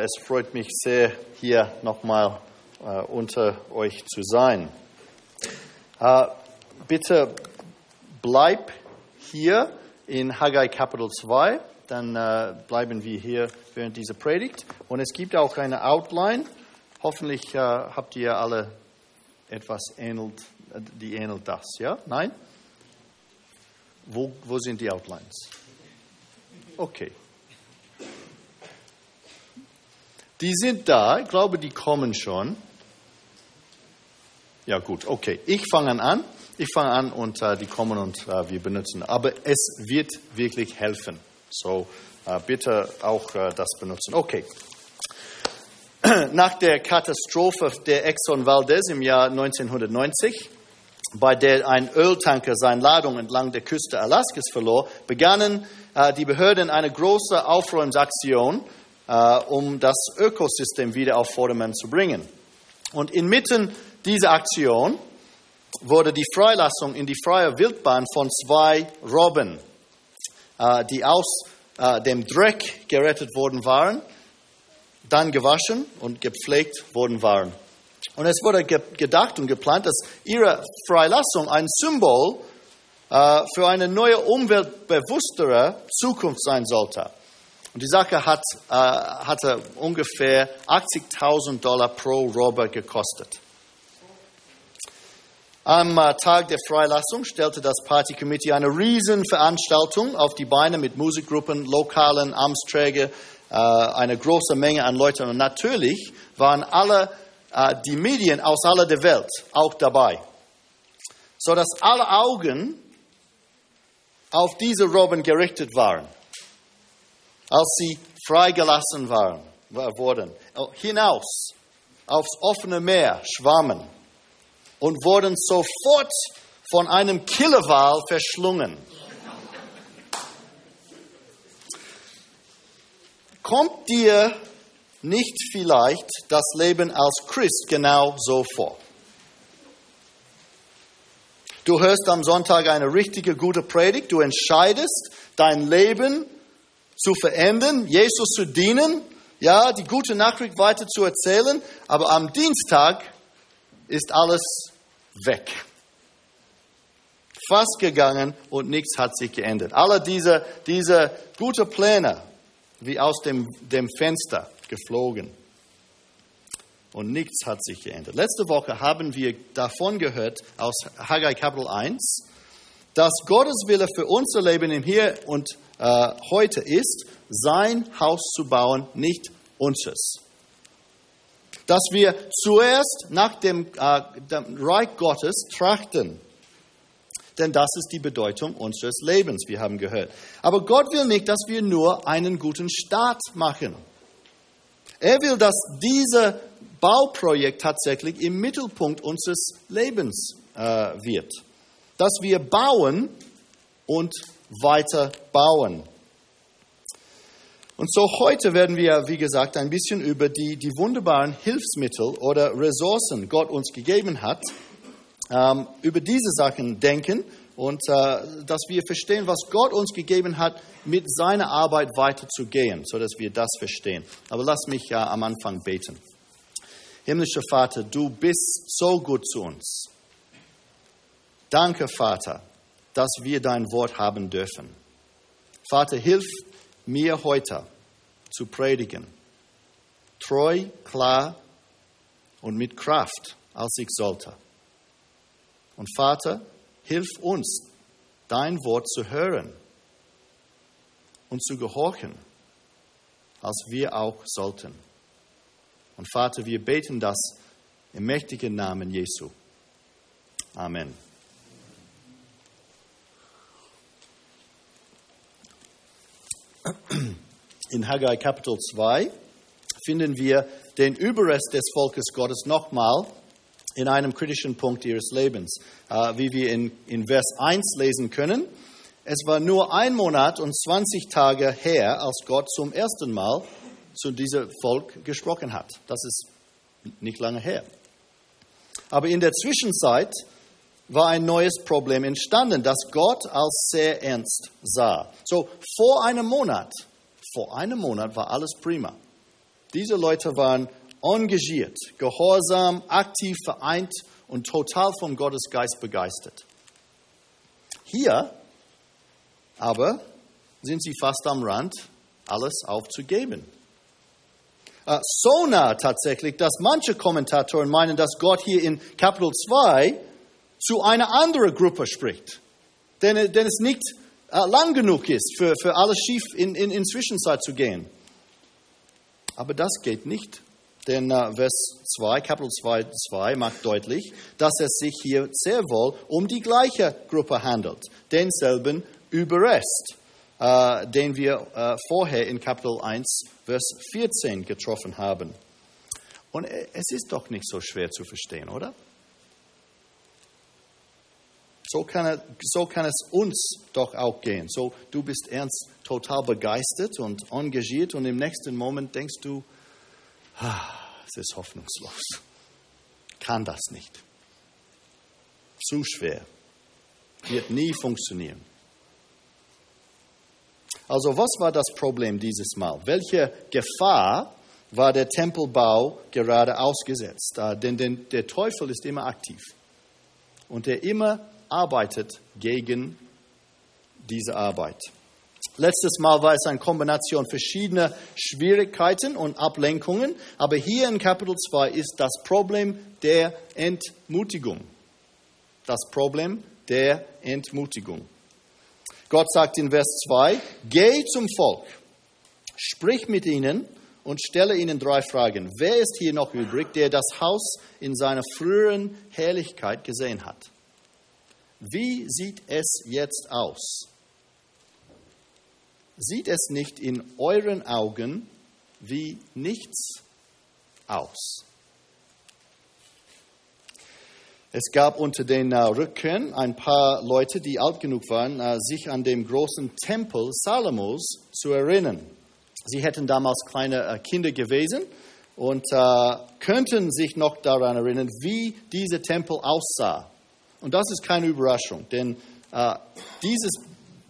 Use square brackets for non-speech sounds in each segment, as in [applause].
Es freut mich sehr, hier nochmal äh, unter euch zu sein. Äh, bitte bleib hier in Haggai Kapitel 2, dann äh, bleiben wir hier während dieser Predigt. Und es gibt auch eine Outline. Hoffentlich äh, habt ihr alle etwas ähnelt, die ähnelt das, ja? Nein? Wo, wo sind die Outlines? Okay. Die sind da, ich glaube, die kommen schon. Ja gut, okay. Ich fange an. Ich fange an und äh, die kommen und äh, wir benutzen. Aber es wird wirklich helfen. So äh, bitte auch äh, das benutzen. Okay. [clears throat] Nach der Katastrophe der Exxon Valdez im Jahr 1990, bei der ein Öltanker seine Ladung entlang der Küste Alaskas verlor, begannen äh, die Behörden eine große Aufräumsaktion äh, um das Ökosystem wieder auf Vordermann zu bringen. Und inmitten dieser Aktion wurde die Freilassung in die freie Wildbahn von zwei Robben, äh, die aus äh, dem Dreck gerettet worden waren, dann gewaschen und gepflegt worden waren. Und es wurde gedacht und geplant, dass ihre Freilassung ein Symbol für eine neue, umweltbewusstere Zukunft sein sollte. Und die Sache hat, äh, hatte ungefähr 80.000 Dollar pro Robber gekostet. Am äh, Tag der Freilassung stellte das Party Committee eine Riesenveranstaltung auf die Beine mit Musikgruppen, lokalen Amtsträger, äh, eine große Menge an Leuten. Und natürlich waren alle äh, die Medien aus aller der Welt auch dabei, sodass alle Augen auf diese Robben gerichtet waren als sie freigelassen waren, wurden, hinaus aufs offene Meer schwammen und wurden sofort von einem Killerwal verschlungen. Kommt dir nicht vielleicht das Leben als Christ genau so vor? Du hörst am Sonntag eine richtige gute Predigt, du entscheidest dein Leben zu verändern, Jesus zu dienen, ja, die gute Nachricht weiter zu erzählen, aber am Dienstag ist alles weg. Fast gegangen und nichts hat sich geändert. Alle diese, diese gute Pläne wie aus dem, dem Fenster geflogen. Und nichts hat sich geändert. Letzte Woche haben wir davon gehört, aus Haggai Kapitel 1, dass Gottes Wille für unser Leben im Hier und äh, heute ist, sein Haus zu bauen, nicht unseres. Dass wir zuerst nach dem, äh, dem Reich Gottes trachten. Denn das ist die Bedeutung unseres Lebens, wir haben gehört. Aber Gott will nicht, dass wir nur einen guten Start machen. Er will, dass dieses Bauprojekt tatsächlich im Mittelpunkt unseres Lebens äh, wird. Dass wir bauen und weiter bauen. Und so heute werden wir, wie gesagt, ein bisschen über die, die wunderbaren Hilfsmittel oder Ressourcen Gott uns gegeben hat, ähm, über diese Sachen denken und äh, dass wir verstehen, was Gott uns gegeben hat, mit seiner Arbeit weiterzugehen, sodass wir das verstehen. Aber lass mich ja am Anfang beten. Himmlischer Vater, du bist so gut zu uns. Danke, Vater, dass wir dein Wort haben dürfen. Vater, hilf mir heute zu predigen. Treu, klar und mit Kraft, als ich sollte. Und Vater, hilf uns, dein Wort zu hören und zu gehorchen, als wir auch sollten. Und Vater, wir beten das im mächtigen Namen Jesu. Amen. In Haggai Kapitel 2 finden wir den Überrest des Volkes Gottes nochmal in einem kritischen Punkt ihres Lebens. Äh, wie wir in, in Vers 1 lesen können, es war nur ein Monat und 20 Tage her, als Gott zum ersten Mal zu diesem Volk gesprochen hat. Das ist nicht lange her. Aber in der Zwischenzeit war ein neues Problem entstanden, das Gott als sehr ernst sah. So, vor einem Monat, vor einem Monat war alles prima. Diese Leute waren engagiert, gehorsam, aktiv, vereint und total vom Gottesgeist begeistert. Hier aber sind sie fast am Rand, alles aufzugeben. Äh, so nah tatsächlich, dass manche Kommentatoren meinen, dass Gott hier in Kapitel 2 zu einer anderen Gruppe spricht. Denn, denn es nicht äh, lang genug ist, für, für alles schief in, in, in Zwischenzeit zu gehen. Aber das geht nicht. Denn äh, Vers 2, Kapitel 2, 2 macht deutlich, dass es sich hier sehr wohl um die gleiche Gruppe handelt, denselben Überrest, äh, den wir äh, vorher in Kapitel 1, Vers 14 getroffen haben. Und äh, es ist doch nicht so schwer zu verstehen, oder? So kann, so kann es uns doch auch gehen. So, du bist ernst total begeistert und engagiert und im nächsten Moment denkst du, ah, es ist hoffnungslos. Kann das nicht. Zu schwer. Wird nie funktionieren. Also was war das Problem dieses Mal? Welche Gefahr war der Tempelbau gerade ausgesetzt? Denn der Teufel ist immer aktiv und er immer arbeitet gegen diese Arbeit. Letztes Mal war es eine Kombination verschiedener Schwierigkeiten und Ablenkungen, aber hier in Kapitel 2 ist das Problem der Entmutigung. Das Problem der Entmutigung. Gott sagt in Vers 2, geh zum Volk, sprich mit ihnen und stelle ihnen drei Fragen. Wer ist hier noch übrig, der das Haus in seiner früheren Herrlichkeit gesehen hat? Wie sieht es jetzt aus? Sieht es nicht in euren Augen wie nichts aus? Es gab unter den äh, Rückkehrern ein paar Leute, die alt genug waren, äh, sich an den großen Tempel Salomos zu erinnern. Sie hätten damals kleine äh, Kinder gewesen und könnten sich noch daran erinnern, wie dieser Tempel aussah. Und das ist keine Überraschung, denn äh, dieses,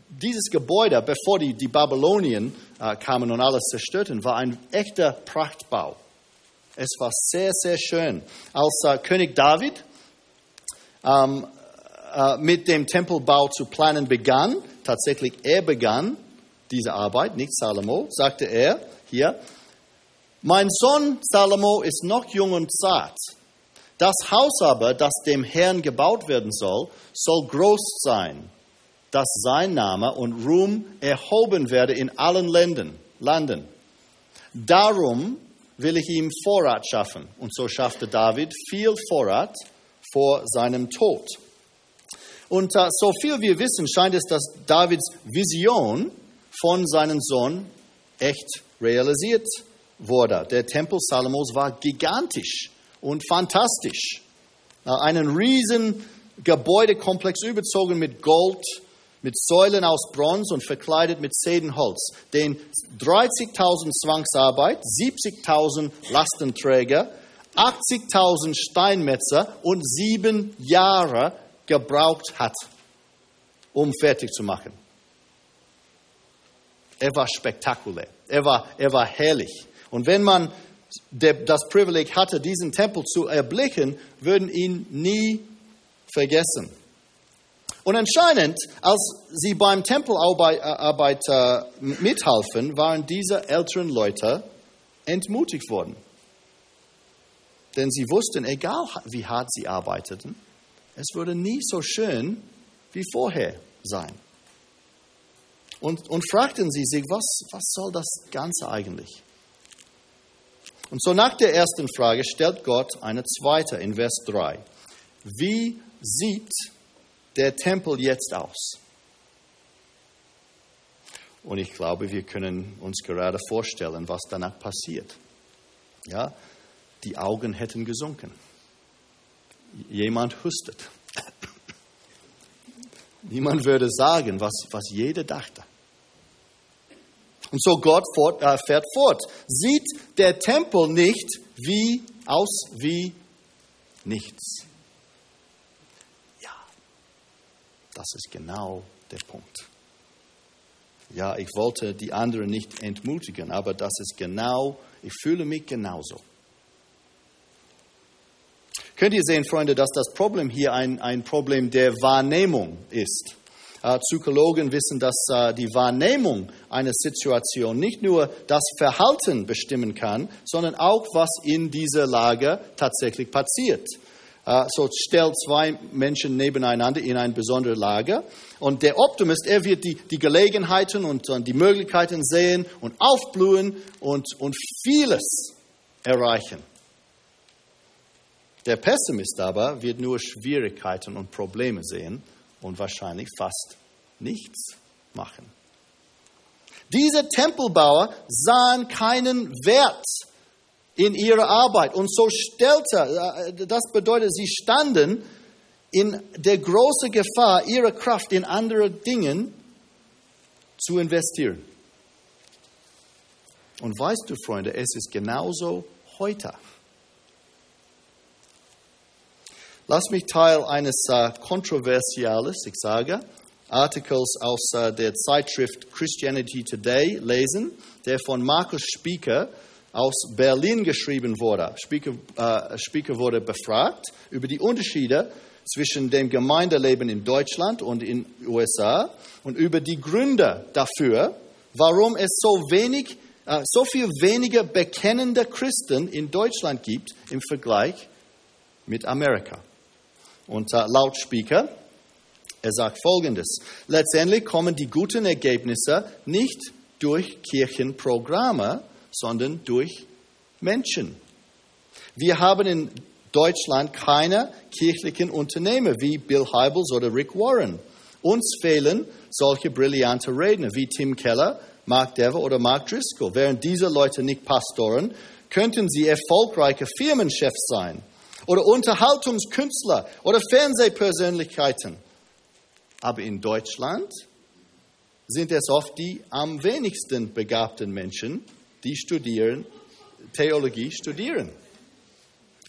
dieses Gebäude, bevor die, die Babylonien äh, kamen und alles zerstörten, war ein echter Prachtbau. Es war sehr, sehr schön. Als äh, König David ähm, äh, mit dem Tempelbau zu planen begann, tatsächlich er begann diese Arbeit, nicht Salomo, sagte er hier, mein Sohn Salomo ist noch jung und zart das Haus aber, das dem Herrn gebaut werden soll, soll groß sein, dass sein Name und Ruhm erhoben werde in allen Ländern, Landen. Darum will ich ihm Vorrat schaffen. Und so schaffte David viel Vorrat vor seinem Tod. Und uh, so viel wir wissen, scheint es, dass Davids Vision von seinem Sohn echt realisiert wurde. Der Tempel Salomos war gigantisch und fantastisch. Einen riesen Gebäudekomplex überzogen mit Gold, mit Säulen aus Bronze und verkleidet mit Zedernholz, den 30.000 Zwangsarbeit, 70.000 Lastenträger, 80.000 Steinmetzer und sieben Jahre gebraucht hat, um fertig zu machen. Er war spektakulär, er war, er war herrlich. Und wenn man der das Privileg hatte, diesen Tempel zu erblicken, würden ihn nie vergessen. Und anscheinend, als sie beim Tempelarbeit äh, mithalfen, waren diese älteren Leute entmutigt worden. Denn sie wussten, egal wie hart sie arbeiteten, es würde nie so schön wie vorher sein. Und, und fragten sie sich, was, was soll das Ganze eigentlich? Und so nach der ersten Frage stellt Gott eine zweite in Vers 3. Wie sieht der Tempel jetzt aus? Und ich glaube, wir können uns gerade vorstellen, was danach passiert. Ja, die Augen hätten gesunken. Jemand hustet. [laughs] Niemand würde sagen, was, was jeder dachte. Und so Gott fort, äh, fährt fort. Sieht der Tempel nicht wie aus wie nichts? Ja, das ist genau der Punkt. Ja, ich wollte die anderen nicht entmutigen, aber das ist genau Ich fühle mich genauso. Könnt ihr sehen, Freunde, dass das Problem hier ein, ein Problem der Wahrnehmung ist? Äh, Psychologen wissen, dass äh, die Wahrnehmung einer Situation nicht nur das Verhalten bestimmen kann, sondern auch, was in dieser Lage tatsächlich passiert. Äh, so stellt zwei Menschen nebeneinander in eine besondere Lage und der Optimist, er wird die, die Gelegenheiten und, die Möglichkeiten sehen und aufblühen und, und vieles erreichen. Der Pessimist aber wird nur Schwierigkeiten und Probleme sehen und wahrscheinlich fast nichts machen. Diese Tempelbauer sahen keinen Wert in ihrer Arbeit und so stellte, äh, das bedeutet, sie standen in der großen Gefahr, ihre Kraft in andere Dinge zu investieren. Und weißt du, Freunde, es ist genauso heute. Lass mich Teil eines äh, kontroversiales, ich sage, Artikels aus äh, der Zeitschrift Christianity Today lesen, der von Markus Spieker aus Berlin geschrieben wurde. Spieker, äh, Spieker wurde befragt über die Unterschiede zwischen dem Gemeindeleben in Deutschland und in den USA und über die Gründe dafür, warum es so wenig, äh, so viel weniger bekennende Christen in Deutschland gibt im Vergleich mit Amerika. Und äh, laut Speaker, er sagt Folgendes. Letztendlich kommen die guten Ergebnisse nicht durch Kirchenprogramme, sondern durch Menschen. Wir haben in Deutschland keine kirchlichen Unternehmer wie Bill Heibels oder Rick Warren. Uns fehlen solche brillante Redner wie Tim Keller, Mark Dever oder Mark Driscoll. Wären diese Leute nicht Pastoren, könnten sie erfolgreiche Firmenchefs sein oder Unterhaltungskünstler oder Fernsehpersönlichkeiten. Aber in Deutschland sind es oft die am wenigsten begabten Menschen, die studieren, Theologie studieren.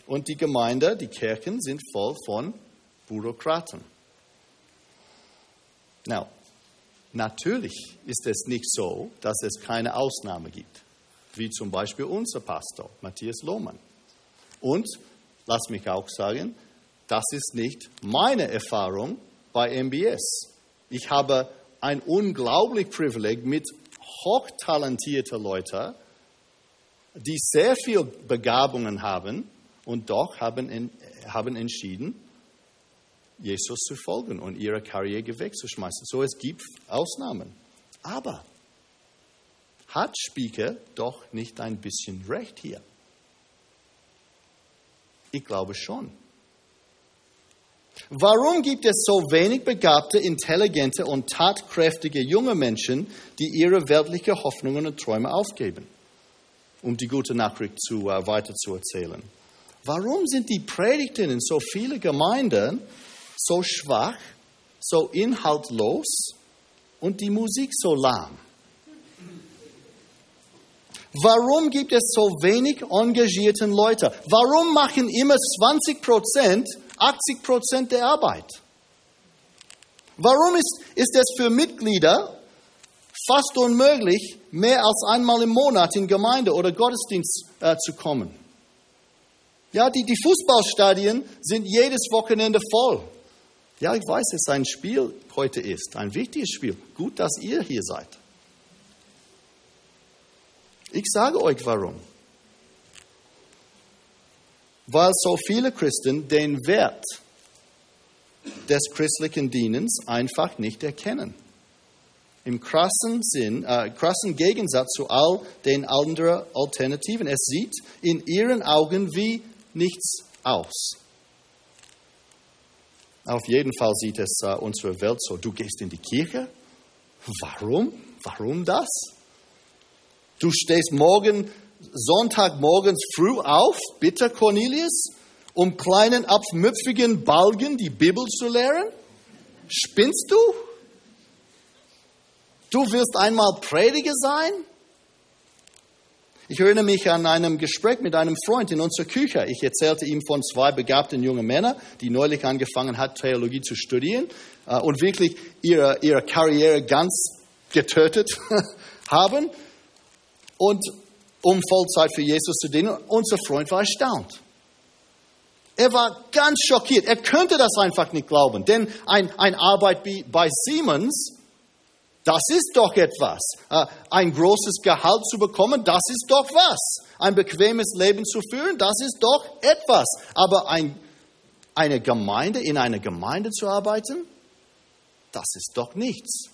Und die Gemeinde, die Kirchen sind voll von Bürokraten. Now, natürlich ist es nicht so, dass es keine Ausnahme gibt, wie zum Beispiel unser Pastor Matthias Lohmann. Und lass mich auch sagen, das ist nicht meine Erfahrung bei MBS. Ich habe ein unglaubliches Privileg mit hochtalentierten Leuten, die sehr viel Begabungen haben und doch haben, haben entschieden, Jesus zu folgen und ihre Karriere wegzuschmeißen. So, es gibt Ausnahmen. Aber hat Spieker doch nicht ein bisschen recht hier? Ich glaube schon. Warum gibt es so wenig begabte, intelligente und tatkräftige junge Menschen, die ihre weltlichen Hoffnungen und Träume aufgeben, um die gute Nachricht zu, äh, weiterzuerzählen? Warum sind die Predigten in so vielen Gemeinden so schwach, so inhaltlos und die Musik so lahm? Warum gibt es so wenig engagierte Leute? Warum machen immer 20 Prozent 80 Prozent der Arbeit? Warum ist, ist es für Mitglieder fast unmöglich, mehr als einmal im Monat in Gemeinde oder Gottesdienst äh, zu kommen? Ja, die, die Fußballstadien sind jedes Wochenende voll. Ja, ich weiß, dass ein Spiel heute ist, ein wichtiges Spiel. Gut, dass ihr hier seid. Ich sage euch warum. Weil so viele Christen den Wert des christlichen Dienens einfach nicht erkennen. Im krassen Sinn, äh, krassen Gegensatz zu all den anderen Alternativen. Es sieht in ihren Augen wie nichts aus. Auf jeden Fall sieht es äh, unsere Welt so. Du gehst in die Kirche? Warum? Warum das? Du stehst morgen, Sonntagmorgens früh auf, bitte Cornelius, um kleinen abmüpfigen Balgen die Bibel zu lehren? Spinnst du? Du willst einmal Prediger sein? Ich erinnere mich an einem Gespräch mit einem Freund in unserer Küche. Ich erzählte ihm von zwei begabten jungen Männern, die neulich angefangen hat, Theologie zu studieren äh, und wirklich ihre, ihre Karriere ganz getötet [laughs] haben. Und um Vollzeit für Jesus zu dienen. Unser Freund war erstaunt. Er war ganz schockiert. Er könnte das einfach nicht glauben. Denn ein, ein Arbeit bei Siemens, das ist doch etwas. Äh, ein großes Gehalt zu bekommen, das ist doch was. Ein bequemes Leben zu führen, das ist doch etwas. Aber ein, eine Gemeinde, in einer Gemeinde zu arbeiten, das ist doch nichts.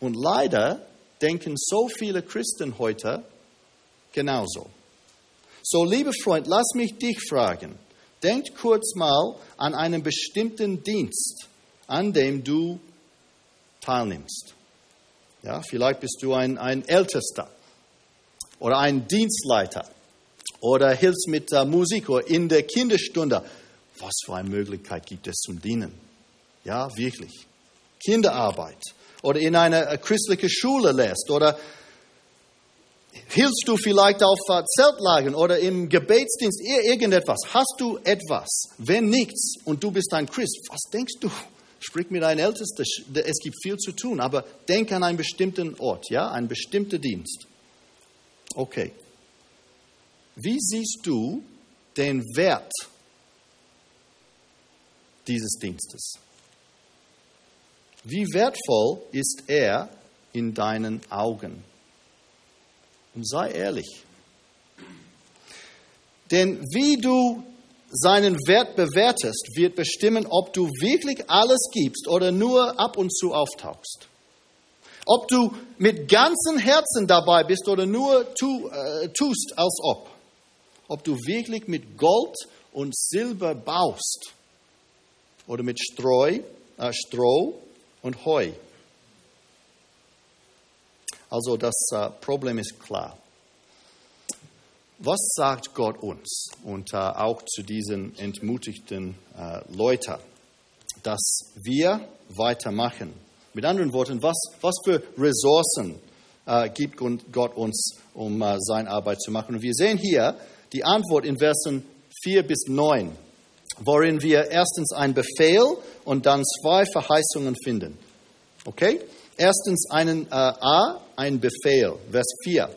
Und leider denken so viele Christen heute genauso. So, liebe Freund, lass mich dich fragen. Denk kurz mal an einen bestimmten Dienst, an dem du teilnimmst. Ja, vielleicht bist du ein, ein Ältester oder ein Dienstleiter oder hilfst mit der Musik oder in der Kinderstunde. Was für eine Möglichkeit gibt es zum Dienen? Ja, wirklich. Kinderarbeit oder in einer christlichen Schule lässt oder Hilfst du vielleicht auf äh, Zeltlagen oder im Gebetsdienst, irgendetwas? Hast du etwas? Wenn nichts und du bist ein Christ, was denkst du? Sprich mit deinen Ältesten, es gibt viel zu tun, aber denk an einen bestimmten Ort, ja, einen bestimmten Dienst. Okay. Wie siehst du den Wert dieses Dienstes? Wie wertvoll ist er in deinen Augen? Und sei ehrlich. Denn wie du seinen Wert bewertest, wird bestimmen, ob du wirklich alles gibst oder nur ab und zu auftauchst. Ob du mit ganzem Herzen dabei bist oder nur tu, äh, tust, als ob. Ob du wirklich mit Gold und Silber baust oder mit Streu, äh, Stroh und Heu. Also das äh, Problem ist klar. Was sagt Gott uns und äh, auch zu diesen entmutigten äh, Leuten, dass wir weitermachen? Mit anderen Worten, was, was für Ressourcen gibt Gott uns, um seine Arbeit zu machen? Und wir sehen hier die Antwort in Versen 4 bis 9, worin wir erstens einen Befehl und dann zwei Verheißungen finden. Okay? Erstens einen äh, A, ein Befehl, Vers 4.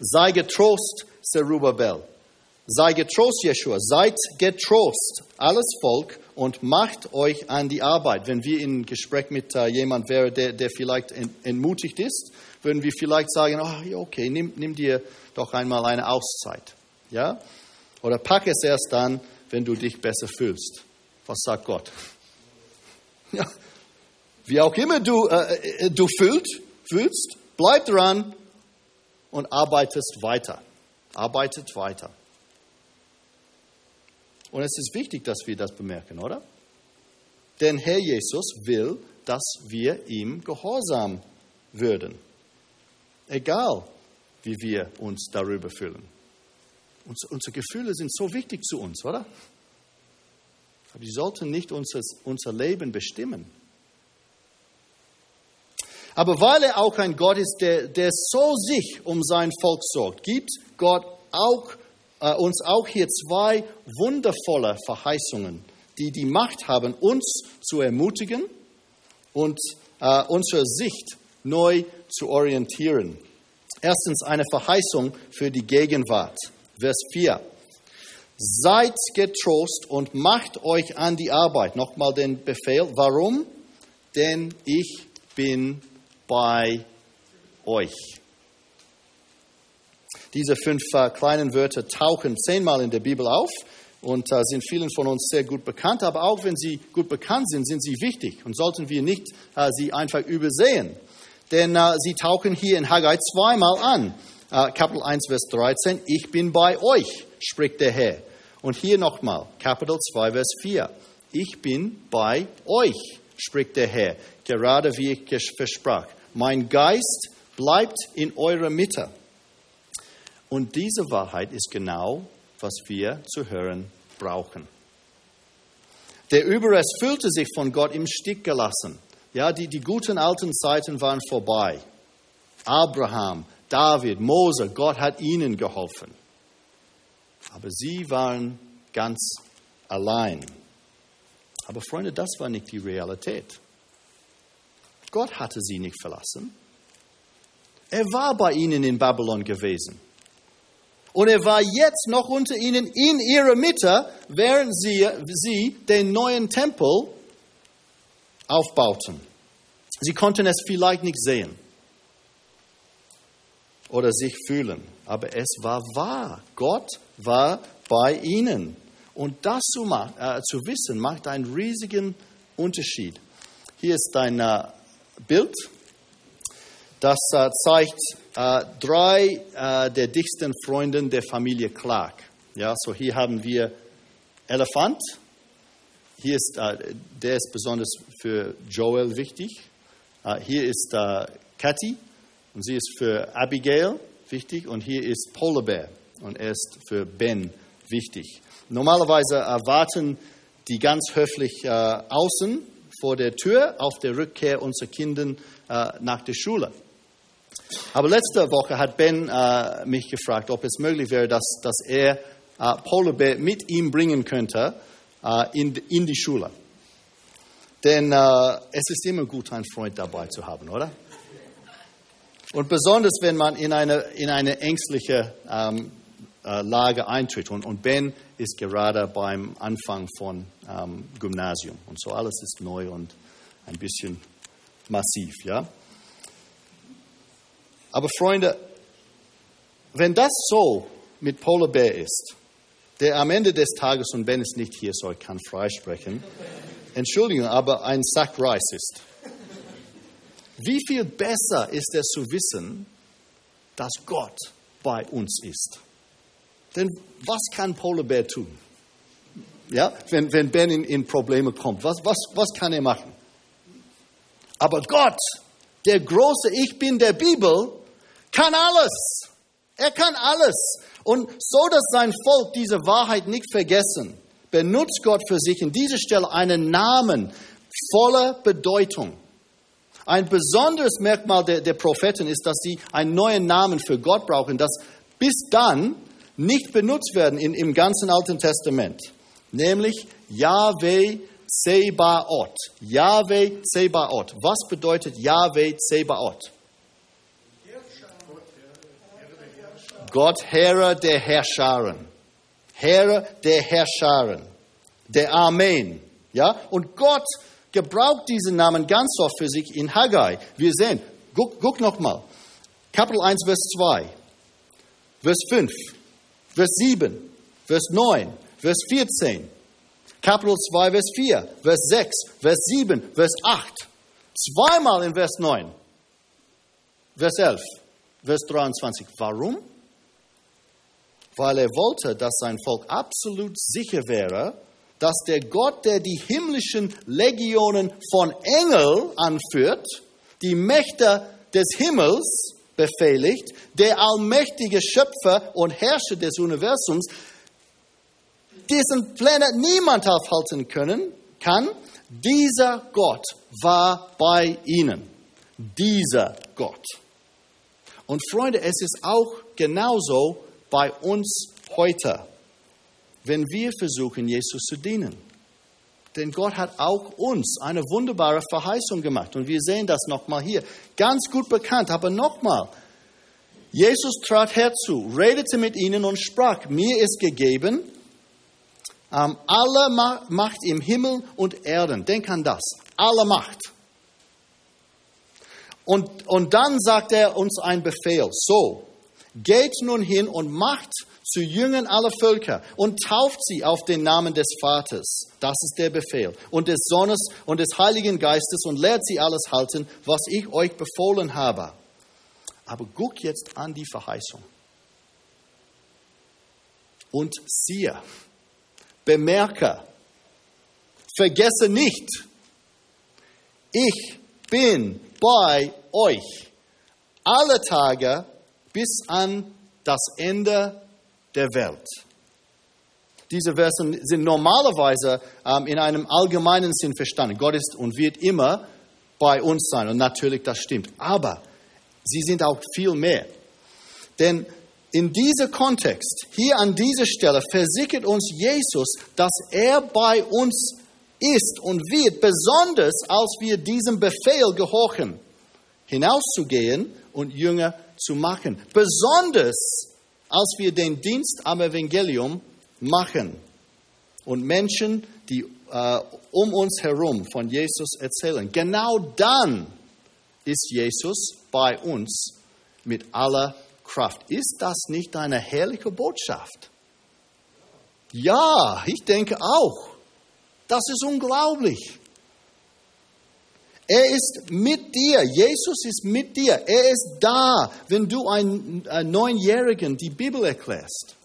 Sei getrost, Zerubbabel. Sei getrost, Jeshua. Seid getrost, alles Volk, und macht euch an die Arbeit. Wenn wir in Gespräch mit äh, jemand wären, der, der vielleicht entmutigt ist, würden wir vielleicht sagen, oh, okay, nimm, nimm dir doch einmal eine Auszeit. Ja? Oder pack es erst dann, wenn du dich besser fühlst. Was sagt Gott? [laughs] Ja, wie auch immer du, äh, äh, du fühlst, fühlst, bleib dran und arbeitest weiter. Arbeitet weiter. Und es ist wichtig, dass wir das bemerken, oder? Denn Herr Jesus will, dass wir ihm gehorsam würden. Egal, wie wir uns darüber fühlen. Unsere Gefühle sind so wichtig zu uns, oder? Aber die sollten nicht unser, unser Leben bestimmen. Aber weil er auch ein Gott ist, der, der so sich um sein Volk sorgt, gibt Gott auch, äh, uns auch hier zwei wundervolle Verheißungen, die die Macht haben, uns zu ermutigen und äh, unsere Sicht neu zu orientieren. Erstens eine Verheißung für die Gegenwart. Vers 4. Seid getrost und macht euch an die Arbeit. Nochmal den Befehl. Warum? Denn ich bin bei euch. Diese fünf äh, kleinen Wörter tauchen zehnmal in der Bibel auf und äh, sind vielen von uns sehr gut bekannt. Aber auch wenn sie gut bekannt sind, sind sie wichtig und sollten wir nicht äh, sie einfach übersehen. Denn äh, sie tauchen hier in Haggai zweimal an. Äh, Kapitel 1, Vers 13, ich bin bei euch, spricht der Herr. Und hier nochmal, Kapitel 2, Vers 4, ich bin bei euch, spricht der Herr, gerade wie ich versprach. Mein Geist bleibt in eurer Mitte. Und diese Wahrheit ist genau, was wir zu hören brauchen. Der Überrest fühlte sich von Gott im Stich gelassen. Ja, die, die guten alten Zeiten waren vorbei. Abraham, David, Mose, Gott hat ihnen geholfen. Aber sie waren ganz allein. Aber Freunde, das war nicht die Realität. Gott hatte sie nicht verlassen. Er war bei ihnen in Babylon gewesen. Und er war jetzt noch unter ihnen in ihrer Mitte, während sie, sie den neuen Tempel aufbauten. Sie konnten es vielleicht nicht sehen oder sich fühlen, aber es war wahr. Gott war bei ihnen. Und das zu, äh, zu wissen, macht einen riesigen Unterschied. Hier ist ein äh, Bild, das äh, zeigt äh, drei äh, der dicksten Freunde der Familie Clark. Ja, so hier haben wir Elefant. Hier ist, äh, der ist besonders für Joel wichtig. hier ist Cathy und sie ist für Abigail wichtig. Und hier ist Polar Bear und er ist für Ben wichtig. Normalerweise erwarten die ganz höflich äh, außen vor der Tür auf der Rückkehr unserer Kinder äh, nach der Schule. Aber letzte Woche hat Ben äh, mich gefragt, ob es möglich wäre, dass, dass er äh, Polar Bear mit ihm bringen könnte äh, in, in die Schule. Denn äh, es ist immer gut, einen Freund dabei zu haben, oder? Und besonders, wenn man in eine, in eine ängstliche ähm, äh, Lage eintritt. Und, und, Ben ist gerade beim Anfang von ähm, Gymnasium. Und so alles ist neu und ein bisschen massiv. Ja? Aber Freunde, wenn das so mit Polar Bear ist, der am Ende des Tages, und Ben ist nicht hier, so ich kann freisprechen, Entschuldigung, aber ein Sack Reis ist. Wie viel besser ist es zu wissen, dass Gott bei uns ist? Denn was kann Polar Bear tun? Ja, wenn, wenn Ben in, in Probleme kommt, was, was, was kann er machen? Aber Gott, der große Ich bin der Bibel, kann alles. Er kann alles. Und so, dass sein Volk diese Wahrheit nicht vergessen, benutzt Gott für sich in dieser Stelle einen Namen voller Bedeutung. Ein besonderes Merkmal der, der Propheten ist, dass sie einen neuen Namen für Gott brauchen, das bis dann nicht benutzt werden in, im ganzen Alten Testament, nämlich Yahweh Zebaot. Yahweh Zebaot. Was bedeutet Yahweh Zebaot? Gott, Herr der Herrscharen. Herr der Herrscharen. Der Amen. Ja? Und Gott gebraucht diesen Namen ganz oft für sich in Haggai. Wir sehen, guck, guck nochmal. Kapitel 1, Vers 2, Vers 5, Vers 7, Vers 9, Vers 14, Kapitel 2, Vers 4, Vers 6, Vers 7, Vers 8. Zweimal in Vers 9, Vers 11, Vers 23. Warum? Weil er wollte, dass sein Volk absolut sicher wäre, dass der Gott, der die himmlischen Legionen von Engeln anführt, die Mächte des Himmels befehligt, der allmächtige Schöpfer und Herrscher des Universums, diesen Planet niemand aufhalten können kann, dieser Gott war bei ihnen. Dieser Gott. Und Freunde, es ist auch genauso bei uns heute wenn wir versuchen, Jesus zu dienen. Denn Gott hat auch uns eine wunderbare Verheißung gemacht. Und wir sehen das nochmal hier. Ganz gut bekannt, aber nochmal. Jesus trat herzu, redete mit ihnen und sprach, mir ist gegeben ähm, alle Macht im Himmel und Erden. Denk an das. Alle Macht. Und, und dann sagt er uns ein Befehl. So, geht nun hin und macht zu Jüngern aller Völker und tauft sie auf den Namen des Vaters. Das ist der Befehl. Und des Sohnes und des Heiligen Geistes und lehrt sie alles halten, was ich euch befohlen habe. Aber guck jetzt an die Verheißung. Und siehe, bemerke, vergesse nicht, ich bin bei euch alle Tage bis an das Ende der Welt. Diese Versen sind normalerweise ähm, in einem allgemeinen Sinn verstanden. Gott ist und wird immer bei uns sein. Und natürlich, das stimmt. Aber sie sind auch viel mehr. Denn in diesem Kontext, hier an dieser Stelle, versickert uns Jesus, dass er bei uns ist und wird, besonders als wir diesem Befehl gehorchen, hinauszugehen und Jünger zu machen. Besonders als wir den Dienst am Evangelium machen und Menschen, die äh, um uns herum von Jesus erzählen. Genau dann ist Jesus bei uns mit aller Kraft. Ist das nicht eine herrliche Botschaft? Ja, ich denke auch. Das ist unglaublich. Er ist mit dir. Jesus ist mit dir. Er ist da, wenn du einen, einen Neunjährigen die Bibel erklärst.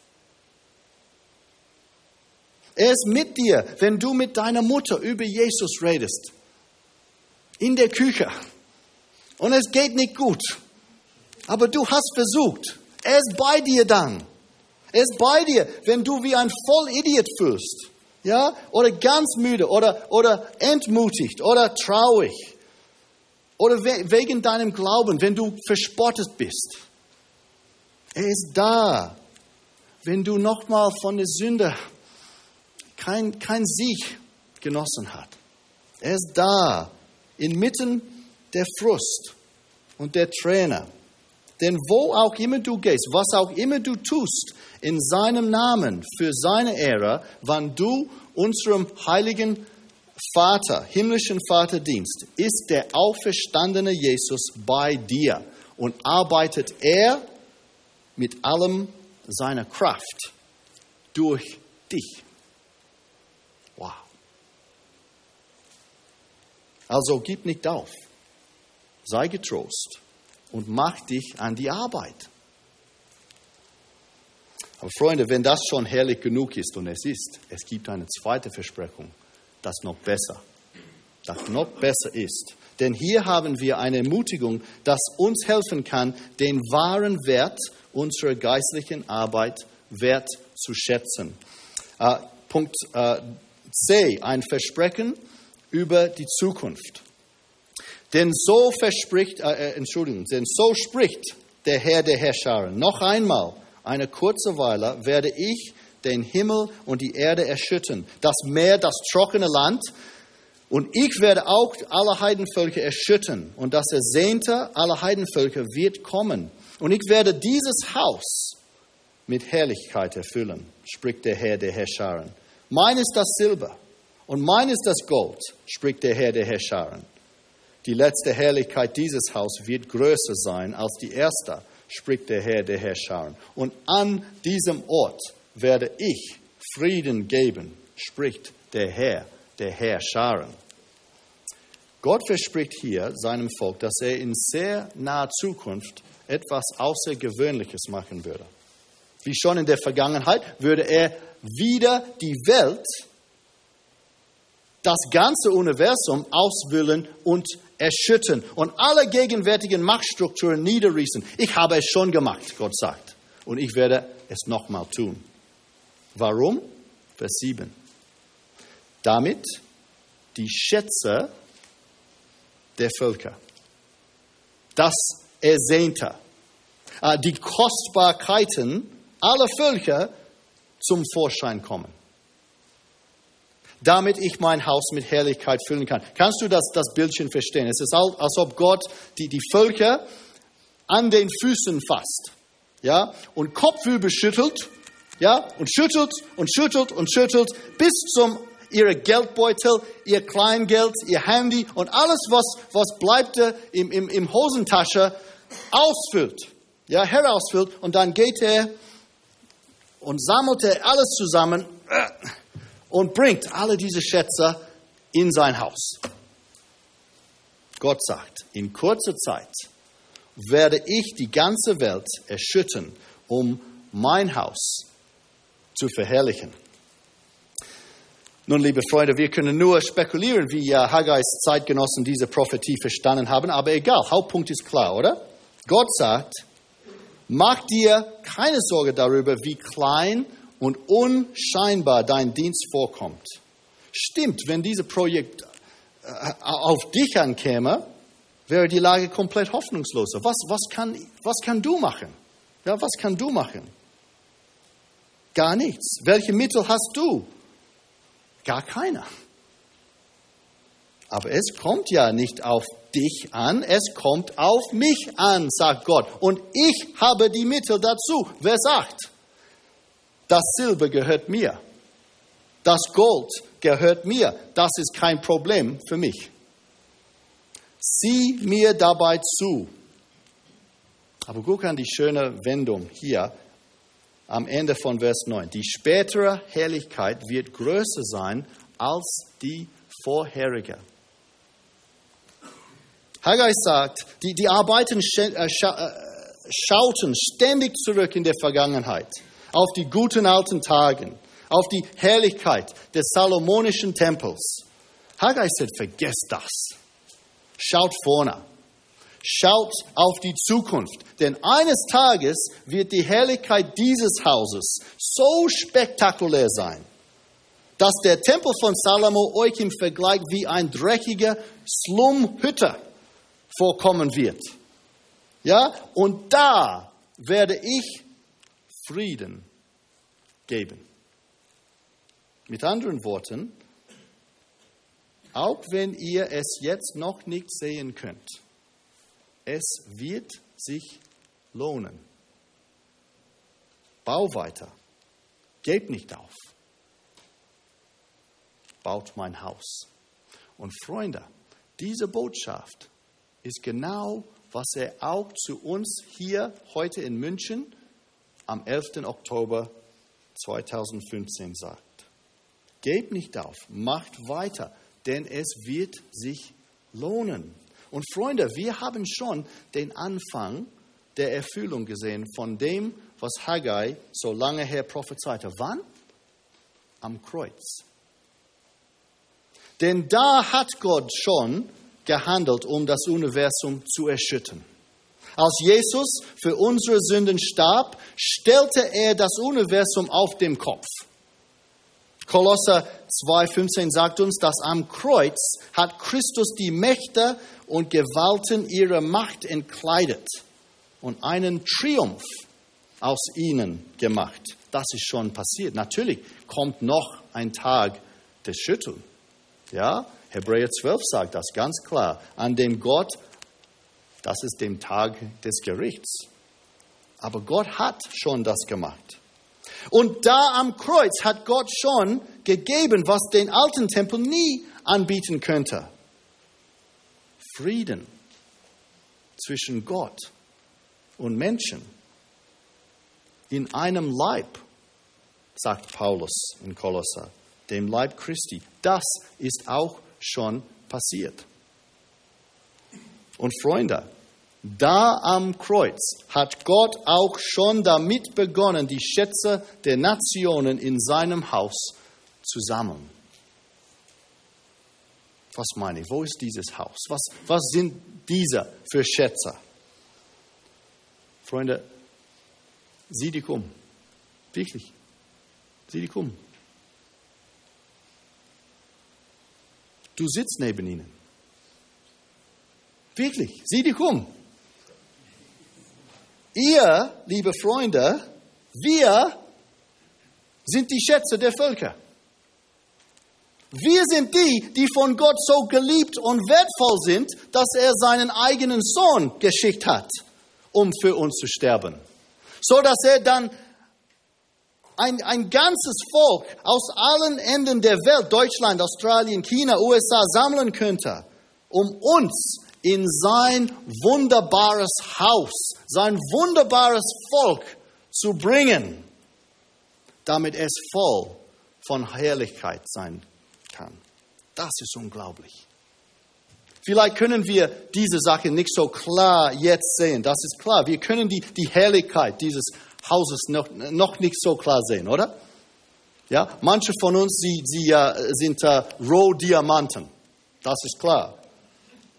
Er ist mit dir, wenn du mit deiner Mutter über Jesus redest. In der Küche. Und es geht nicht gut. Aber du hast versucht. Er ist bei dir dann. Er ist bei dir, wenn du wie ein Vollidiot fühlst. Ja? Oder ganz müde oder, oder entmutigt oder traurig. Oder wegen deinem Glauben, wenn du verspottet bist. Er ist da, wenn du nochmal von der Sünde kein, kein Sieg genossen hat. Er ist da, inmitten der Frust und der Träne. Denn wo auch immer du gehst, was auch immer du tust, in seinem Namen, für seine Ehre, wann du unserem heiligen Vater, himmlischen Vater dienst, ist der auferstandene Jesus bei dir und arbeitet er mit allem seiner Kraft durch dich. Wow. Also gib nicht auf, sei getrost und mach dich an die Arbeit. Aber Freunde, wenn das schon herrlich genug ist und es ist, es gibt eine zweite Versprechung, das noch besser, das noch besser ist. Denn hier haben wir eine Ermutigung, das uns helfen kann, den wahren Wert unserer geistlichen Arbeit wert zu schätzen. Äh, Punkt äh, C, ein Versprechen über die Zukunft. Denn so verspricht, äh, äh, Entschuldigung, denn so spricht der Herr der Herrscher. Noch einmal, eine kurze Weile werde ich den Himmel und die Erde erschüttern, das Meer, das trockene Land, und ich werde auch alle Heidenvölker erschüttern, und das Ersehnte aller Heidenvölker wird kommen. Und ich werde dieses Haus mit Herrlichkeit erfüllen, spricht der Herr der Herrscher. Mein ist das Silber und mein ist das Gold, spricht der Herr der Herrscher. Die letzte Herrlichkeit dieses Hauses wird größer sein als die erste, spricht der Herr der Herrscher. Und an diesem Ort werde ich Frieden geben, spricht der Herr der Herrscher. Gott verspricht hier seinem Volk, dass er in sehr naher Zukunft etwas Außergewöhnliches machen würde. Wie schon in der Vergangenheit würde er wieder die Welt, das ganze Universum auswühlen und erschüttern und alle gegenwärtigen Machtstrukturen niederreißen. Ich habe es schon gemacht, Gott sagt. Und ich werde es nochmal tun. Warum? Vers 7. Damit die Schätze der Völker, das Ersehnte, äh, die Kostbarkeiten aller Völker zum Vorschein kommen damit ich mein Haus mit Herrlichkeit füllen kann. Kannst du das, das Bildchen verstehen? Es ist als ob Gott die, die Völker an den Füßen fasst, ja, und Kopfüber schüttelt, ja, und schüttelt und schüttelt und schüttelt bis zum ihre Geldbeutel, ihr Kleingeld, ihr Handy und alles, was, was bleibt im, im, im Hosentasche, ausfüllt, ja, herausfüllt. Und dann geht er und sammelt er alles zusammen und bringt alle diese Schätze in sein Haus. Gott sagt, in kurzer Zeit werde ich die ganze Welt erschüttern, um mein Haus zu verherrlichen. Nun, liebe Freunde, wir können nur spekulieren, wie Haggais Zeitgenossen diese Prophetie verstanden haben, aber egal, Hauptpunkt ist klar, oder? Gott sagt, mach dir keine Sorge darüber, wie klein und unscheinbar dein Dienst vorkommt. Stimmt, wenn dieses Projekt äh, auf dich ankäme, wäre die Lage komplett hoffnungsloser. Was, was, kann, was kann du machen? Ja, was kann du machen? Gar nichts. Welche Mittel hast du? Gar keine. Aber es kommt ja nicht auf dich an, es kommt auf mich an, sagt Gott. Und ich habe die Mittel dazu. Wer sagt? Das Silber gehört mir. Das Gold gehört mir. Das ist kein Problem für mich. Sieh mir dabei zu. Aber guck an die schöne Wendung hier am Ende von Vers 9. Die spätere Herrlichkeit wird größer sein als die vorherige. Haggai sagt, die, die Arbeiten äh, äh, schauten ständig zurück in der Vergangenheit, auf die guten alten Tagen, auf die Herrlichkeit des salomonischen Tempels. Haggai sagt, vergesst das. Schaut vorne. Schaut auf die Zukunft. Denn eines Tages wird die Herrlichkeit dieses Hauses so spektakulär sein, dass der Tempel von Salomo euch im Vergleich wie ein dreckiger Slumhütte vorkommen wird. Ja, und da werde ich Frieden geben. Mit anderen Worten, auch wenn ihr es jetzt noch nicht sehen könnt, es wird sich lohnen. Bau weiter. Gebt nicht auf. Baut mein Haus. Und Freunde, diese Botschaft ist genau, was er auch zu uns hier heute in München am 11. Oktober 2015 sagt. Gebt nicht auf, macht weiter, denn es wird sich lohnen. Und Freunde, wir haben schon den Anfang der Erfüllung gesehen von dem, was Haggai so lange her prophezeite. Wann? Am Kreuz. Denn da hat Gott schon gehandelt, um das Universum zu erschüttern. Als Jesus für unsere Sünden starb, stellte er das Universum auf den Kopf. Kolosser 2,15 sagt uns, dass am Kreuz hat Christus die Mächte und Gewalten ihrer Macht entkleidet und einen Triumph aus ihnen gemacht. Das ist schon passiert. Natürlich kommt noch ein Tag des Schütteln. Ja, Hebräer 12 sagt das ganz klar. An dem Gott, das ist dem Tag des Gerichts. Aber Gott hat schon das gemacht. Und da am Kreuz hat Gott schon gegeben, was den alten Tempel nie anbieten könnte. Frieden zwischen Gott und Menschen in einem Leib, sagt Paulus in Kolosser, dem Leib Christi. Das ist auch schon passiert. Und Freunde, da am Kreuz hat Gott auch schon damit begonnen, die Schätze der Nationen in seinem Haus zu sammeln. Was meine ich? Wo ist dieses Haus? Was, was sind diese für Schätze? Freunde, sieh dich um. Wirklich. Sieh dich um. Du sitzt neben ihnen. Wirklich, sieh dich um. Ihr, liebe Freunde, wir sind die Schätze der Völker. Wir sind die, die von Gott so geliebt und wertvoll sind, dass er seinen eigenen Sohn geschickt hat, um für uns zu sterben. So dass er dann ein, ein ganzes Volk aus allen Enden der Welt, Deutschland, Australien, China, USA, sammeln könnte, um uns in sein wunderbares Haus, sein wunderbares Volk zu bringen, damit es voll von Herrlichkeit sein kann. Das ist unglaublich. Vielleicht können wir diese Sache nicht so klar jetzt sehen. Das ist klar. Wir können die, die Herrlichkeit dieses Hauses noch, noch nicht so klar sehen, oder? Ja, manche von uns sie, sie, uh, sind uh, Rohdiamanten. Das ist klar.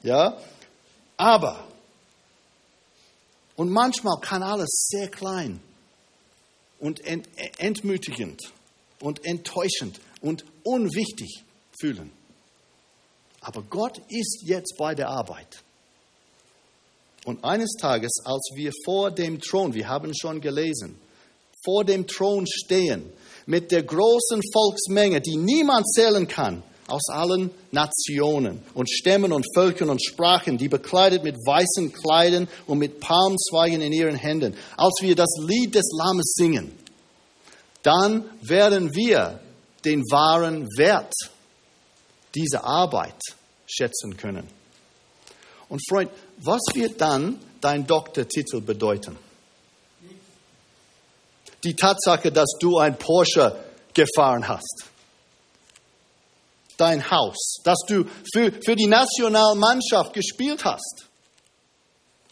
Ja, aber und manchmal kann alles sehr klein und ent, entmütigend und enttäuschend und unwichtig fühlen. Aber Gott ist jetzt bei der Arbeit. Und eines Tages, als wir vor dem Thron, wir haben schon gelesen, vor dem Thron stehen, mit der großen Volksmenge, die niemand zählen kann, aus allen Nationen und Stämmen und Völkern und Sprachen, die bekleidet mit weißen Kleidern und mit Palmzweigen in ihren Händen, als wir das Lied des Lammes singen, dann werden wir den wahren Wert dieser Arbeit schätzen können. Und Freund, was wird dann dein Doktortitel bedeuten? Die Tatsache, dass du ein Porsche gefahren hast. Dein Haus, dass du für, für die Nationalmannschaft gespielt hast.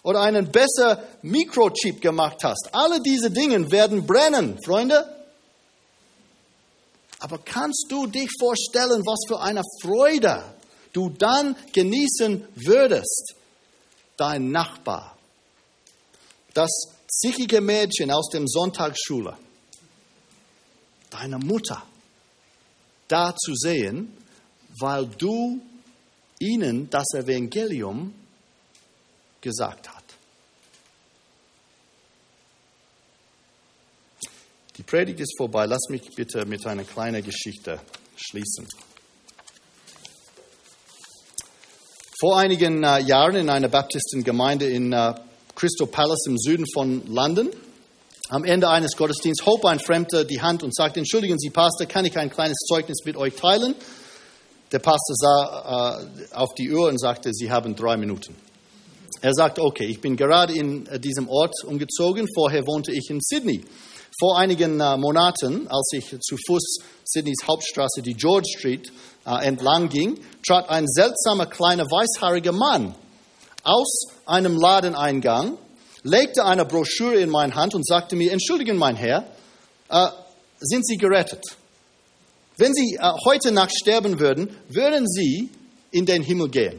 Oder einen besser Mikrochip gemacht hast. Alle diese Dinge werden brennen, Freunde. Aber kannst du dich vorstellen, was für eine Freude du dann genießen würdest? Dein Nachbar, das zickige Mädchen aus dem Sonntagsschule, deine Mutter, da zu sehen, weil du ihnen das Evangelium gesagt hast. Die Predigt ist vorbei. Lass mich bitte mit einer kleinen Geschichte schließen. Vor einigen äh, Jahren in einer Baptistengemeinde in äh, Crystal Palace im Süden von London, am Ende eines Gottesdienstes hob ein Fremder die Hand und sagte, entschuldigen Sie, Pastor, kann ich ein kleines Zeugnis mit euch teilen? Der Pastor sah äh, auf die Uhr und sagte, Sie haben drei Minuten. Er sagte, okay, ich bin gerade in äh, diesem Ort umgezogen, vorher wohnte ich in Sydney. Vor einigen äh, Monaten, als ich zu Fuß Sydneys Hauptstraße, die George Street, äh, entlang ging, trat ein seltsamer kleiner weißhaariger Mann aus einem Ladeneingang, legte eine Broschüre in meine Hand und sagte mir, entschuldigen mein Herr, äh, sind Sie gerettet? Wenn Sie äh, heute Nacht sterben würden, würden Sie in den Himmel gehen.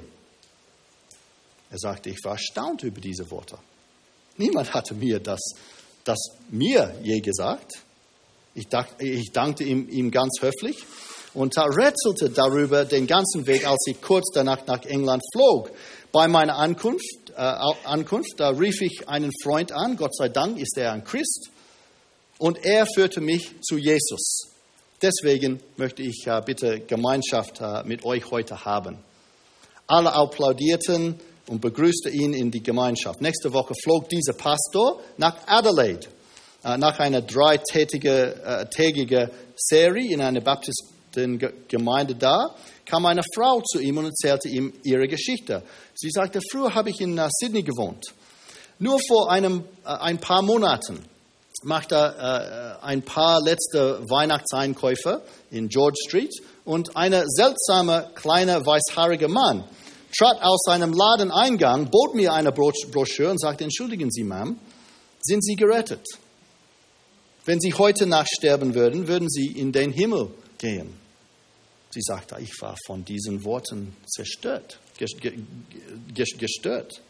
Er sagte, ich war erstaunt über diese Worte. Niemand hatte mir das das mir je gesagt. Ich, dachte, ich dankte ihm, ihm ganz höflich und rätselte darüber den ganzen Weg, als ich kurz danach nach England flog. Bei meiner Ankunft, äh, Ankunft da rief ich einen Freund an, Gott sei Dank ist er ein Christ, und er führte mich zu Jesus. Deswegen möchte ich äh, bitte Gemeinschaft äh, mit euch heute haben. Alle applaudierten, und begrüßte ihn in die Gemeinschaft. Nächste Woche flog dieser Pastor nach Adelaide. Äh, nach einer dreitägigen Serie in einer Baptistengemeinde da, kam eine Frau zu ihm und erzählte ihm ihre Geschichte. Sie sagte, früher habe ich in Sydney gewohnt. Nur vor einem, ein paar Monaten machte uh, ein paar letzte Weihnachtseinkäufe in George Street und ein seltsamer kleiner weißhaariger Mann trat aus seinem Ladeneingang, bot mir eine Broschüre und sagte, entschuldigen Sie, Ma'am, sind Sie gerettet? Wenn Sie heute Nacht sterben würden, würden Sie in den Himmel gehen. Sie sagte, ich war von diesen Worten zerstört, gestört.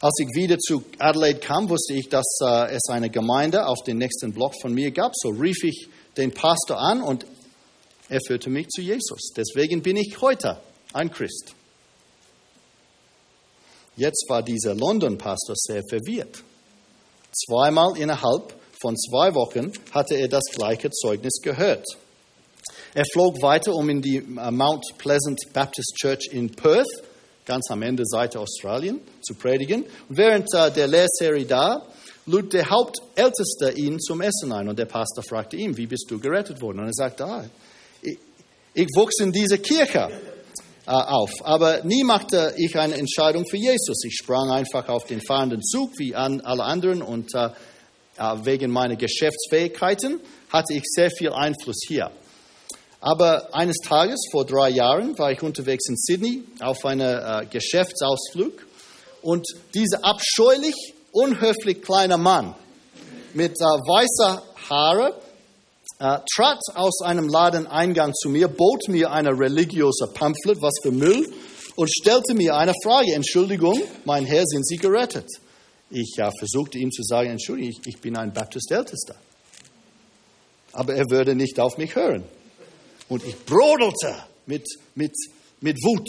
Als ich wieder zu Adelaide kam, wusste ich, dass äh, es eine Gemeinde auf dem nächsten Block von mir gab. So rief ich den Pastor an und er führte mich zu Jesus. Deswegen bin ich heute ein Christ. Jetzt war dieser London-Pastor sehr verwirrt. Zweimal innerhalb von zwei Wochen hatte er das gleiche Zeugnis gehört. Er flog weiter, um in die äh, Mount Pleasant Baptist Church in Perth, ganz am Ende Seite Australien, zu predigen. Und während äh, der Lehrserie da, lud der Hauptälteste ihn zum Essen ein. Und der Pastor fragte ihn, wie bist du gerettet worden? Und er sagte, ah, ich, ich wuchs in dieser Kirche äh, auf. Aber nie machte ich eine Entscheidung für Jesus. Ich sprang einfach auf den fahrenden Zug wie an alle anderen und äh, äh, wegen meiner Geschäftsfähigkeiten hatte ich sehr viel Einfluss hier. Aber eines Tages vor drei Jahren war ich unterwegs in Sydney auf einem Geschäftsausflug und dieser abscheulich, unhöflich kleine Mann mit weißer Haare äh, trat aus einem Ladeneingang zu mir, bot mir ein religiöser Pamphlet, was für Müll, und stellte mir eine Frage. Entschuldigung, mein Herr, sind Sie gerettet? Ich äh, versuchte ihm zu sagen, Entschuldigung, ich, ich bin ein Baptist-Ältester. Aber er würde nicht auf mich hören. Und ich brodelte mit, mit, mit Wut.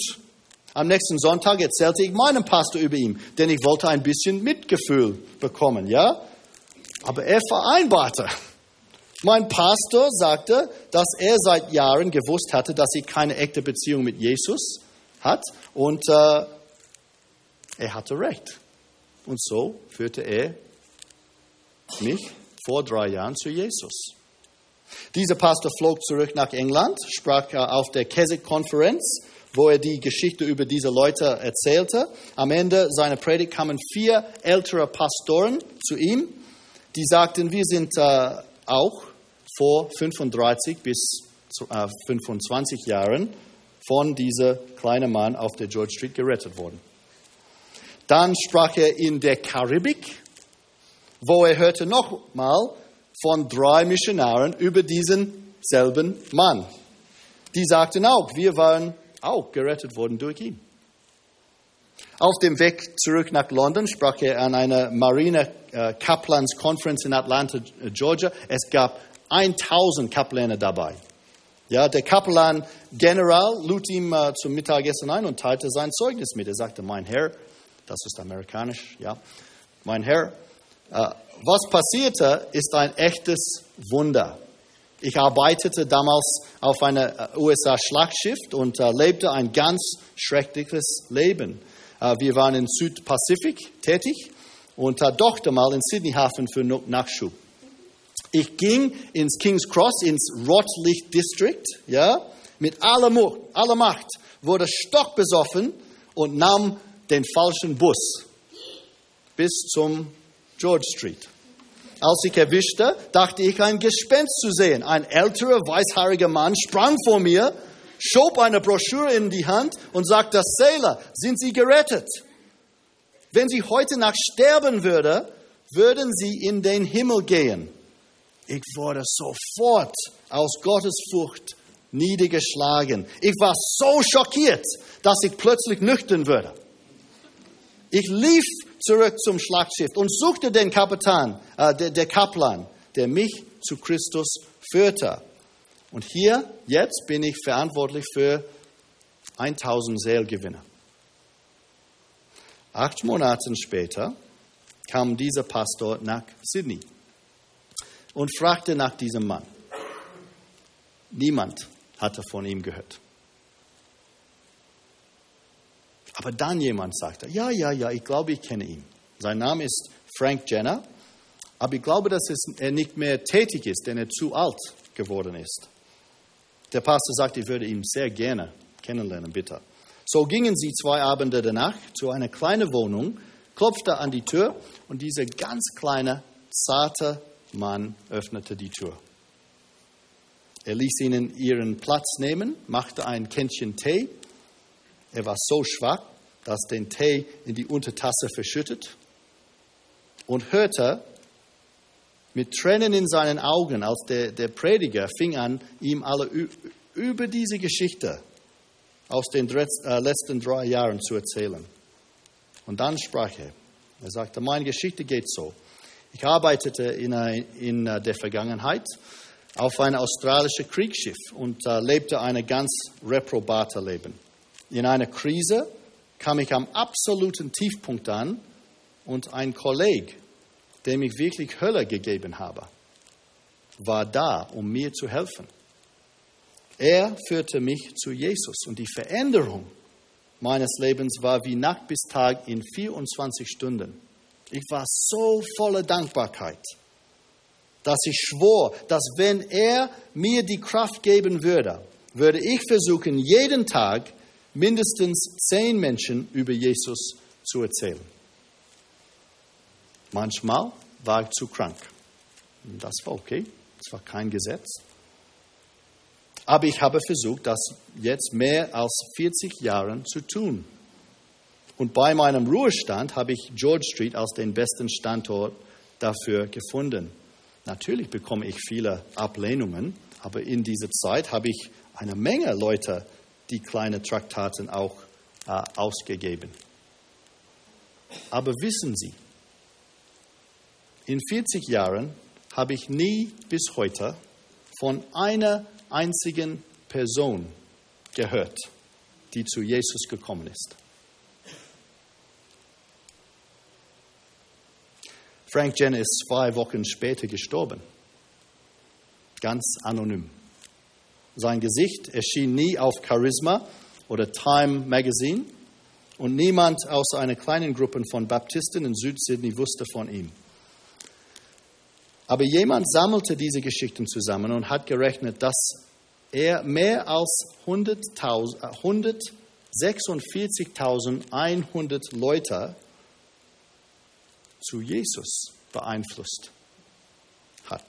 Am nächsten Sonntag erzählte ich meinem Pastor über ihn, denn ich wollte ein bisschen Mitgefühl bekommen, ja? Aber er vereinbarte, Mein Pastor sagte, dass er seit Jahren gewusst hatte, dass sie keine echte Beziehung mit Jesus hat und äh, er hatte recht. Und so führte er mich vor drei Jahren zu Jesus. Dieser Pastor flog zurück nach England, sprach auf der Keswick-Konferenz, wo er die Geschichte über diese Leute erzählte. Am Ende seiner Predigt kamen vier ältere Pastoren zu ihm, die sagten, wir sind äh, auch vor 35 bis äh, 25 Jahren von diesem kleinen Mann auf der George Street gerettet worden. Dann sprach er in der Karibik, wo er hörte nochmal von drei Missionaren über diesen selben Mann. Die sagten auch, wir waren auch gerettet worden durch ihn. Auf dem Weg zurück nach London sprach er an einer Marine äh, Kaplans Conference in Atlanta, Georgia. Es gab 1000 Kapläne dabei. Ja, der Kaplan General lud ihm äh, zum Mittagessen ein und teilte sein Zeugnis mit. Er sagte, mein Herr, das ist amerikanisch, ja, mein Herr, äh, was passierte, ist ein echtes Wunder. Ich arbeitete damals auf einem äh, USA-Schlachtschiff und äh, lebte ein ganz schreckliches Leben. Äh, wir waren im Südpazifik tätig und äh, dochte mal in Sydney Hafen für Nachschub. Ich ging ins King's Cross, ins Rotlicht District, ja, mit aller, aller Macht, wurde stockbesoffen und nahm den falschen Bus bis zum George Street. Als ich erwischte, dachte ich, ein Gespenst zu sehen. Ein älterer, weißhaariger Mann sprang vor mir, schob eine Broschüre in die Hand und sagte, Sailor, sind Sie gerettet? Wenn Sie heute Nacht sterben würde, würden Sie in den Himmel gehen. Ich wurde sofort aus Gottesfurcht niedergeschlagen. Ich war so schockiert, dass ich plötzlich nüchtern würde. Ich lief zurück zum Schlachtschiff und suchte den Kapitän, äh, der, der Kaplan, der mich zu Christus führte. Und hier, jetzt bin ich verantwortlich für 1000 Seelgewinner. Acht Monate später kam dieser Pastor nach Sydney und fragte nach diesem Mann. Niemand hatte von ihm gehört. Aber dann jemand sagte, ja, ja, ja, ich glaube, ich kenne ihn. Sein Name ist Frank Jenner, aber ich glaube, dass er nicht mehr tätig ist, denn er zu alt geworden ist. Der Pastor sagte, ich würde ihn sehr gerne kennenlernen, bitte. So gingen sie zwei Abende danach zu einer kleinen Wohnung, klopfte an die Tür und dieser ganz kleine, zarte Mann öffnete die Tür. Er ließ ihnen ihren Platz nehmen, machte ein Kännchen Tee er war so schwach, dass den Tee in die Untertasse verschüttet und hörte mit Tränen in seinen Augen, als der, der Prediger fing an, ihm alle über diese Geschichte aus den äh, letzten drei Jahren zu erzählen. Und dann sprach er. Er sagte, meine Geschichte geht so. Ich arbeitete in, in äh, der Vergangenheit auf einem australischen Kriegsschiff und uh, lebte ein ganz reprobates Leben. In einer Krise kam ich am absoluten Tiefpunkt an und ein Kollege, dem ich wirklich Hölle gegeben habe, war da, um mir zu helfen. Er führte mich zu Jesus und die Veränderung meines Lebens war wie Nacht bis Tag in 24 Stunden. Ich war so voller Dankbarkeit, dass ich schwor, dass wenn er mir die Kraft geben würde, würde ich versuchen, jeden Tag mindestens zehn Menschen über Jesus zu erzählen. Manchmal war ich zu krank. Das war okay, es war kein Gesetz. Aber ich habe versucht, das jetzt mehr als 40 Jahre zu tun. Und bei meinem Ruhestand habe ich George Street als den besten Standort dafür gefunden. Natürlich bekomme ich viele Ablehnungen, aber in dieser Zeit habe ich eine Menge Leute die kleinen Traktaten auch äh, ausgegeben. Aber wissen Sie, in 40 Jahren habe ich nie bis heute von einer einzigen Person gehört, die zu Jesus gekommen ist. Frank Jenner ist zwei Wochen später gestorben. ganz anonym. Sein Gesicht erschien nie auf Charisma oder Time Magazine und niemand außer einer kleinen Gruppe von Baptisten in Süd-Sydney wusste von ihm. Aber jemand sammelte diese Geschichten zusammen und hat gerechnet, dass er mehr als 146.100 Leute zu Jesus beeinflusst hat.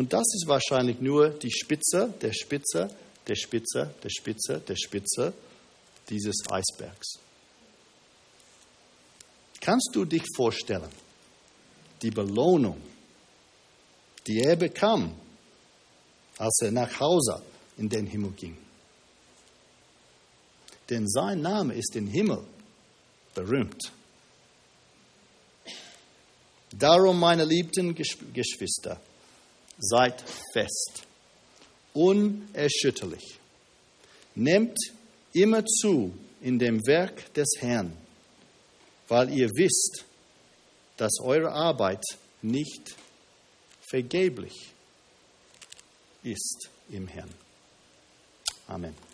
Und das ist wahrscheinlich nur die Spitze der Spitze der Spitze der Spitze der Spitze dieses Eisbergs. Kannst du dich vorstellen, die Belohnung, die er bekam, als er nach Hause in den Himmel ging? Denn sein Name ist im Himmel berühmt. Darum, meine liebsten Geschwister, seid fest, unerschütterlich. Nehmt immer zu in dem Werk des Herrn, weil ihr wisst, dass eure Arbeit nicht vergeblich ist im Herrn. Amen.